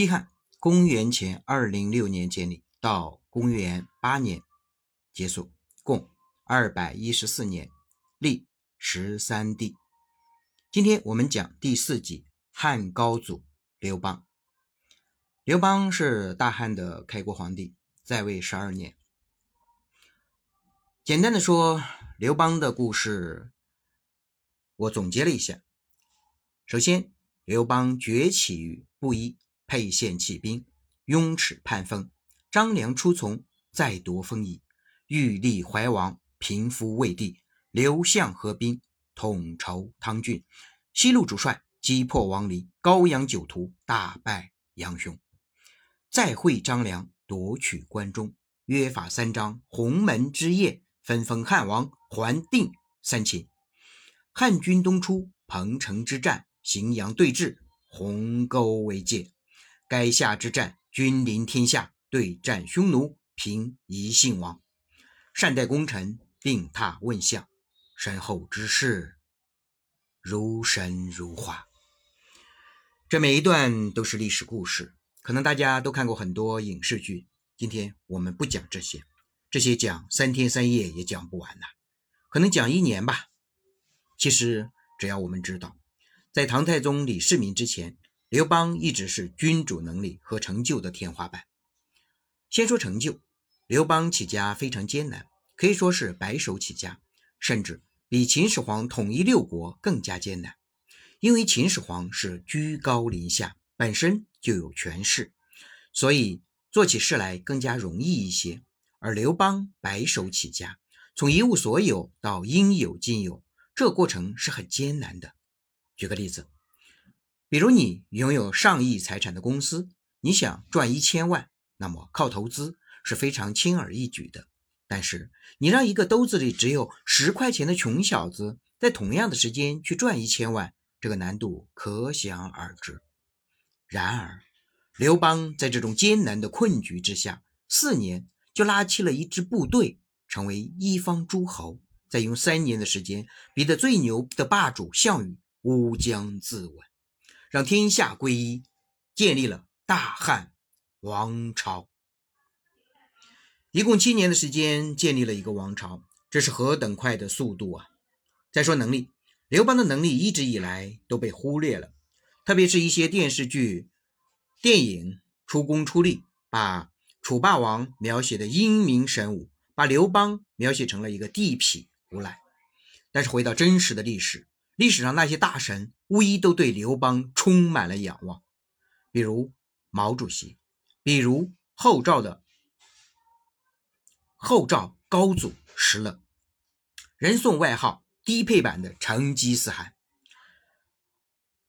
西汉公元前二零六年建立，到公元八年结束，共二百一十四年，历十三帝。今天我们讲第四集，汉高祖刘邦。刘邦是大汉的开国皇帝，在位十二年。简单的说，刘邦的故事，我总结了一下。首先，刘邦崛起于布衣。沛县起兵，雍齿叛封，张良出从，再夺封邑，欲立怀王，平夫魏帝。刘项合兵，统筹汤郡，西路主帅，击破王离，高阳九图，大败杨雄。再会张良，夺取关中，约法三章，鸿门之宴，分封汉王，还定三秦。汉军东出，彭城之战，荥阳对峙，鸿沟为界。垓下之战，君临天下，对战匈奴，平夷信王，善待功臣，并榻问相，身后之事如神如画。这每一段都是历史故事，可能大家都看过很多影视剧。今天我们不讲这些，这些讲三天三夜也讲不完呐，可能讲一年吧。其实只要我们知道，在唐太宗李世民之前。刘邦一直是君主能力和成就的天花板。先说成就，刘邦起家非常艰难，可以说是白手起家，甚至比秦始皇统一六国更加艰难。因为秦始皇是居高临下，本身就有权势，所以做起事来更加容易一些。而刘邦白手起家，从一无所有到应有尽有，这过程是很艰难的。举个例子。比如你拥有上亿财产的公司，你想赚一千万，那么靠投资是非常轻而易举的。但是你让一个兜子里只有十块钱的穷小子，在同样的时间去赚一千万，这个难度可想而知。然而，刘邦在这种艰难的困局之下，四年就拉起了一支部队，成为一方诸侯，再用三年的时间，逼得最牛的霸主项羽乌江自刎。让天下归一，建立了大汉王朝。一共七年的时间，建立了一个王朝，这是何等快的速度啊！再说能力，刘邦的能力一直以来都被忽略了，特别是一些电视剧、电影出工出力，把楚霸王描写的英明神武，把刘邦描写成了一个地痞无赖。但是回到真实的历史。历史上那些大神无一都对刘邦充满了仰望，比如毛主席，比如后赵的后赵高祖石勒，人送外号低配版的成吉思汗。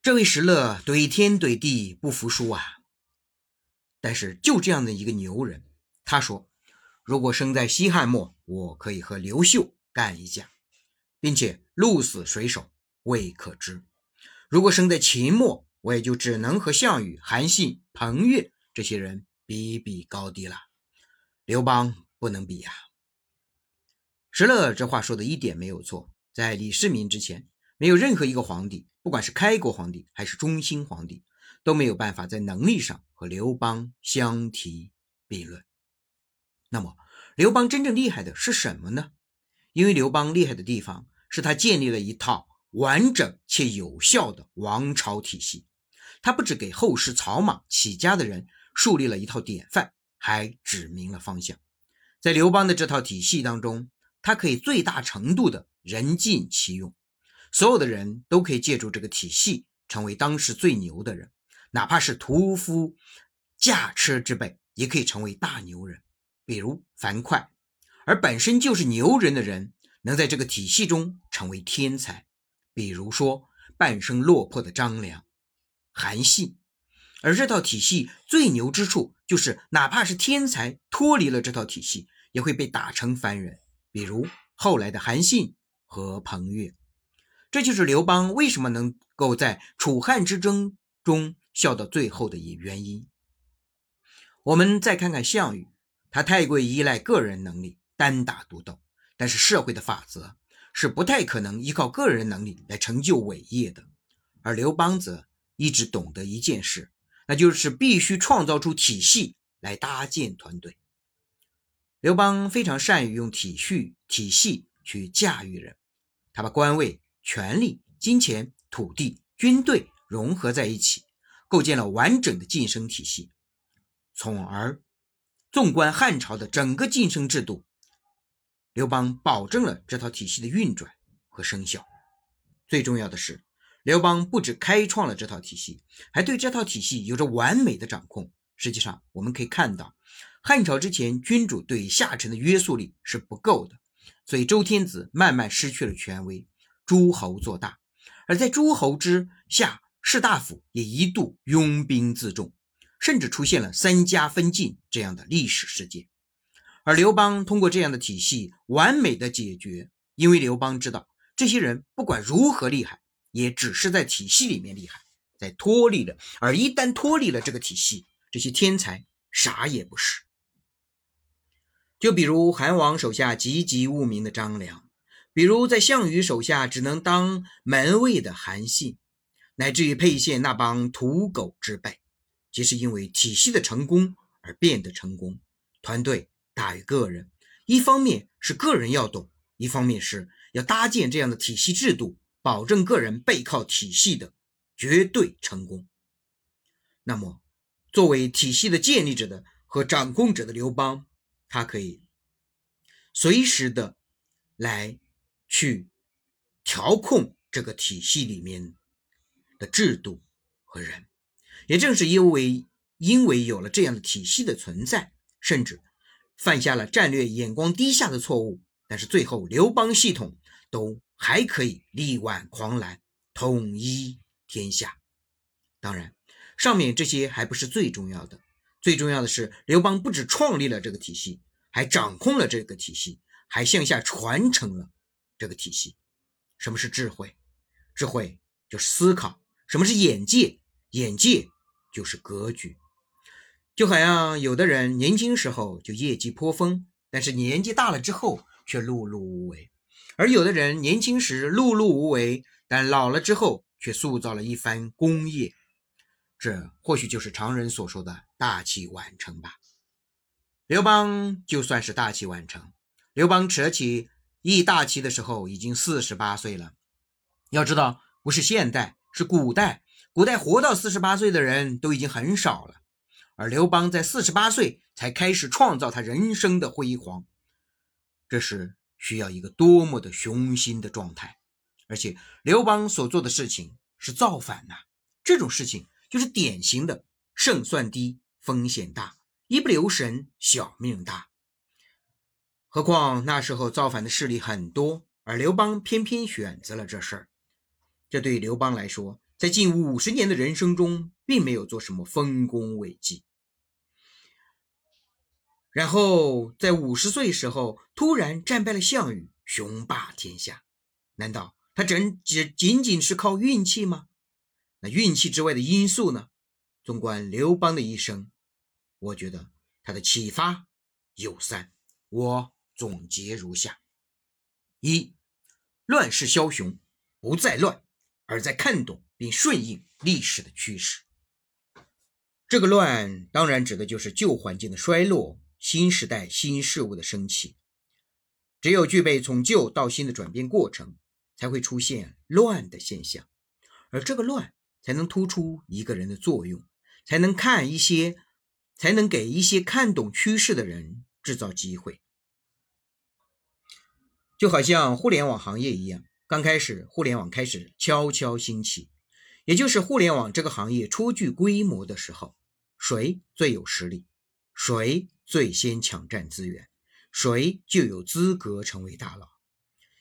这位石勒怼天怼地不服输啊！但是就这样的一个牛人，他说：“如果生在西汉末，我可以和刘秀干一架，并且鹿死谁手。”未可知。如果生在秦末，我也就只能和项羽、韩信、彭越这些人比比高低了。刘邦不能比呀。石勒这话说的一点没有错。在李世民之前，没有任何一个皇帝，不管是开国皇帝还是中兴皇帝，都没有办法在能力上和刘邦相提并论。那么，刘邦真正厉害的是什么呢？因为刘邦厉害的地方是他建立了一套。完整且有效的王朝体系，他不只给后世草莽起家的人树立了一套典范，还指明了方向。在刘邦的这套体系当中，他可以最大程度的人尽其用，所有的人都可以借助这个体系成为当时最牛的人，哪怕是屠夫、驾车之辈，也可以成为大牛人，比如樊哙。而本身就是牛人的人，能在这个体系中成为天才。比如说，半生落魄的张良、韩信，而这套体系最牛之处，就是哪怕是天才脱离了这套体系，也会被打成凡人。比如后来的韩信和彭越，这就是刘邦为什么能够在楚汉之争中笑到最后的一原因。我们再看看项羽，他太过依赖个人能力，单打独斗，但是社会的法则。是不太可能依靠个人能力来成就伟业的，而刘邦则一直懂得一件事，那就是必须创造出体系来搭建团队。刘邦非常善于用体系体系去驾驭人，他把官位、权力、金钱、土地、军队融合在一起，构建了完整的晋升体系，从而纵观汉朝的整个晋升制度，刘邦保证了这套体系的运转和生效。最重要的是。刘邦不止开创了这套体系，还对这套体系有着完美的掌控。实际上，我们可以看到，汉朝之前君主对下臣的约束力是不够的，所以周天子慢慢失去了权威，诸侯做大。而在诸侯之下，士大夫也一度拥兵自重，甚至出现了三家分晋这样的历史事件。而刘邦通过这样的体系，完美的解决，因为刘邦知道，这些人不管如何厉害。也只是在体系里面厉害，在脱离了，而一旦脱离了这个体系，这些天才啥也不是。就比如韩王手下籍籍无名的张良，比如在项羽手下只能当门卫的韩信，乃至于沛县那帮土狗之辈，皆是因为体系的成功而变得成功。团队大于个人，一方面是个人要懂，一方面是要搭建这样的体系制度。保证个人背靠体系的绝对成功。那么，作为体系的建立者的和掌控者的刘邦，他可以随时的来去调控这个体系里面的制度和人。也正是因为因为有了这样的体系的存在，甚至犯下了战略眼光低下的错误，但是最后刘邦系统都。还可以力挽狂澜，统一天下。当然，上面这些还不是最重要的，最重要的是刘邦不止创立了这个体系，还掌控了这个体系，还向下传承了这个体系。什么是智慧？智慧就是思考。什么是眼界？眼界就是格局。就好像有的人年轻时候就业绩颇丰，但是年纪大了之后却碌碌无为。而有的人年轻时碌碌无为，但老了之后却塑造了一番功业，这或许就是常人所说的大器晚成吧。刘邦就算是大器晚成，刘邦扯起一大旗的时候已经四十八岁了。要知道，不是现代，是古代，古代活到四十八岁的人都已经很少了，而刘邦在四十八岁才开始创造他人生的辉煌，这是。需要一个多么的雄心的状态，而且刘邦所做的事情是造反呐，这种事情就是典型的胜算低、风险大，一不留神小命大。何况那时候造反的势力很多，而刘邦偏偏选择了这事儿，这对刘邦来说，在近五十年的人生中，并没有做什么丰功伟绩。然后在五十岁时候突然战败了项羽，雄霸天下。难道他真只仅仅是靠运气吗？那运气之外的因素呢？纵观刘邦的一生，我觉得他的启发有三，我总结如下：一，乱世枭雄不在乱，而在看懂并顺应历史的趋势。这个乱当然指的就是旧环境的衰落。新时代新事物的升起，只有具备从旧到新的转变过程，才会出现乱的现象，而这个乱才能突出一个人的作用，才能看一些，才能给一些看懂趋势的人制造机会。就好像互联网行业一样，刚开始互联网开始悄悄兴起，也就是互联网这个行业初具规模的时候，谁最有实力？谁？最先抢占资源，谁就有资格成为大佬。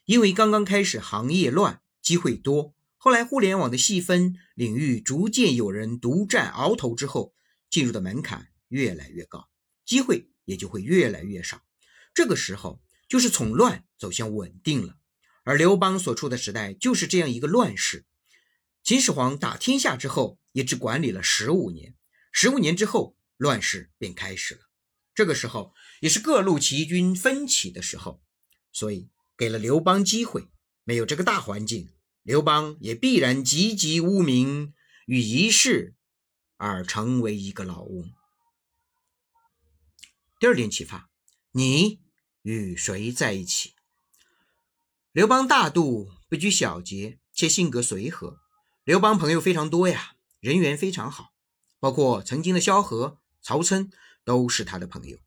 因为刚刚开始行业乱，机会多。后来互联网的细分领域逐渐有人独占鳌头之后，进入的门槛越来越高，机会也就会越来越少。这个时候就是从乱走向稳定了。而刘邦所处的时代就是这样一个乱世。秦始皇打天下之后，也只管理了十五年，十五年之后，乱世便开始了。这个时候也是各路齐军分起的时候，所以给了刘邦机会。没有这个大环境，刘邦也必然籍籍无名，与一世而成为一个老翁。第二点启发：你与谁在一起？刘邦大度，不拘小节，且性格随和。刘邦朋友非常多呀，人缘非常好，包括曾经的萧何、曹参都是他的朋友。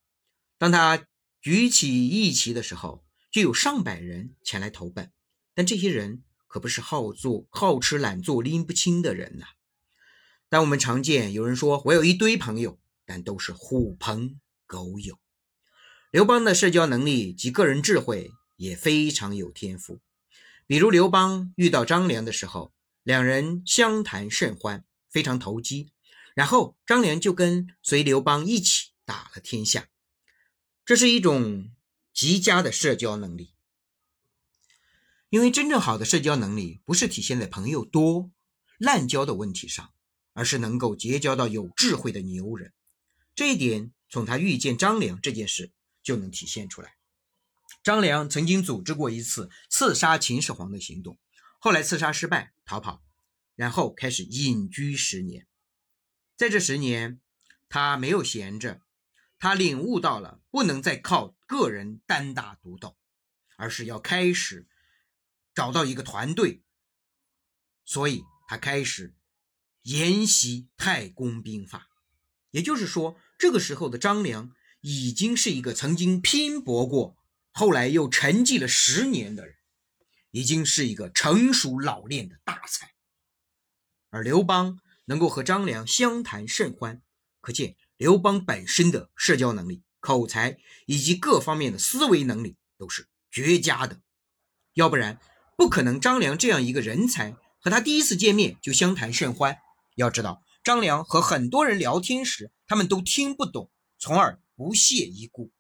当他举起义旗的时候，就有上百人前来投奔。但这些人可不是好做、好吃懒做、拎不清的人呐。但我们常见有人说：“我有一堆朋友，但都是狐朋。”狗友，刘邦的社交能力及个人智慧也非常有天赋。比如刘邦遇到张良的时候，两人相谈甚欢，非常投机。然后张良就跟随刘邦一起打了天下。这是一种极佳的社交能力。因为真正好的社交能力不是体现在朋友多、滥交的问题上，而是能够结交到有智慧的牛人。这一点。从他遇见张良这件事就能体现出来。张良曾经组织过一次刺杀秦始皇的行动，后来刺杀失败，逃跑，然后开始隐居十年。在这十年，他没有闲着，他领悟到了不能再靠个人单打独斗，而是要开始找到一个团队。所以他开始研习太公兵法，也就是说。这个时候的张良已经是一个曾经拼搏过，后来又沉寂了十年的人，已经是一个成熟老练的大才。而刘邦能够和张良相谈甚欢，可见刘邦本身的社交能力、口才以及各方面的思维能力都是绝佳的。要不然，不可能张良这样一个人才和他第一次见面就相谈甚欢。要知道。张良和很多人聊天时，他们都听不懂，从而不屑一顾。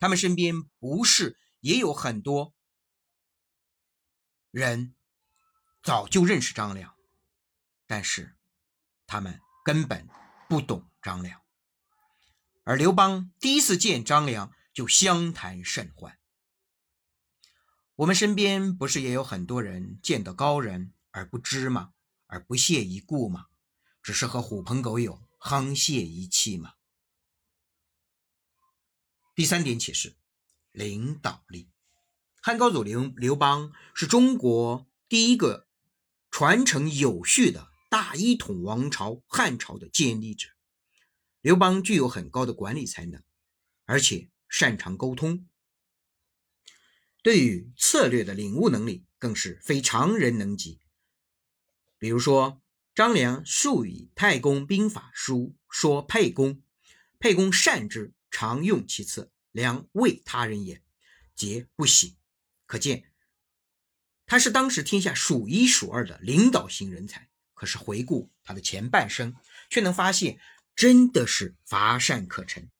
他们身边不是也有很多人早就认识张良，但是他们根本不懂张良。而刘邦第一次见张良就相谈甚欢。我们身边不是也有很多人见到高人而不知吗？而不屑一顾吗？只是和狐朋狗友沆瀣一气吗？第三点启示：领导力。汉高祖刘刘邦是中国第一个传承有序的大一统王朝汉朝的建立者。刘邦具有很高的管理才能，而且擅长沟通，对于策略的领悟能力更是非常人能及。比如说。张良素以太公兵法书说沛公，沛公善之，常用其策。良为他人也，皆不喜。可见他是当时天下数一数二的领导型人才。可是回顾他的前半生，却能发现真的是乏善可陈。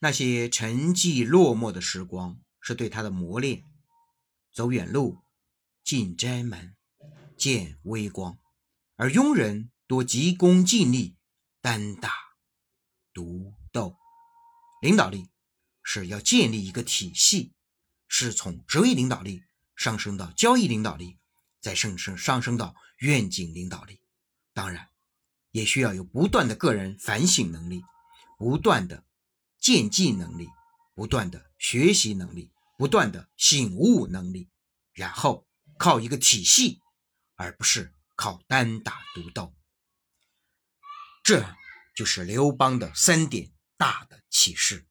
那些沉寂落寞的时光，是对他的磨练。走远路，进斋门，见微光。而庸人多急功近利，单打独斗。领导力是要建立一个体系，是从职位领导力上升到交易领导力，再上升上升到愿景领导力。当然，也需要有不断的个人反省能力，不断的渐进能力，不断的学习能力，不断的醒悟能力，然后靠一个体系，而不是。靠单打独斗，这就是刘邦的三点大的启示。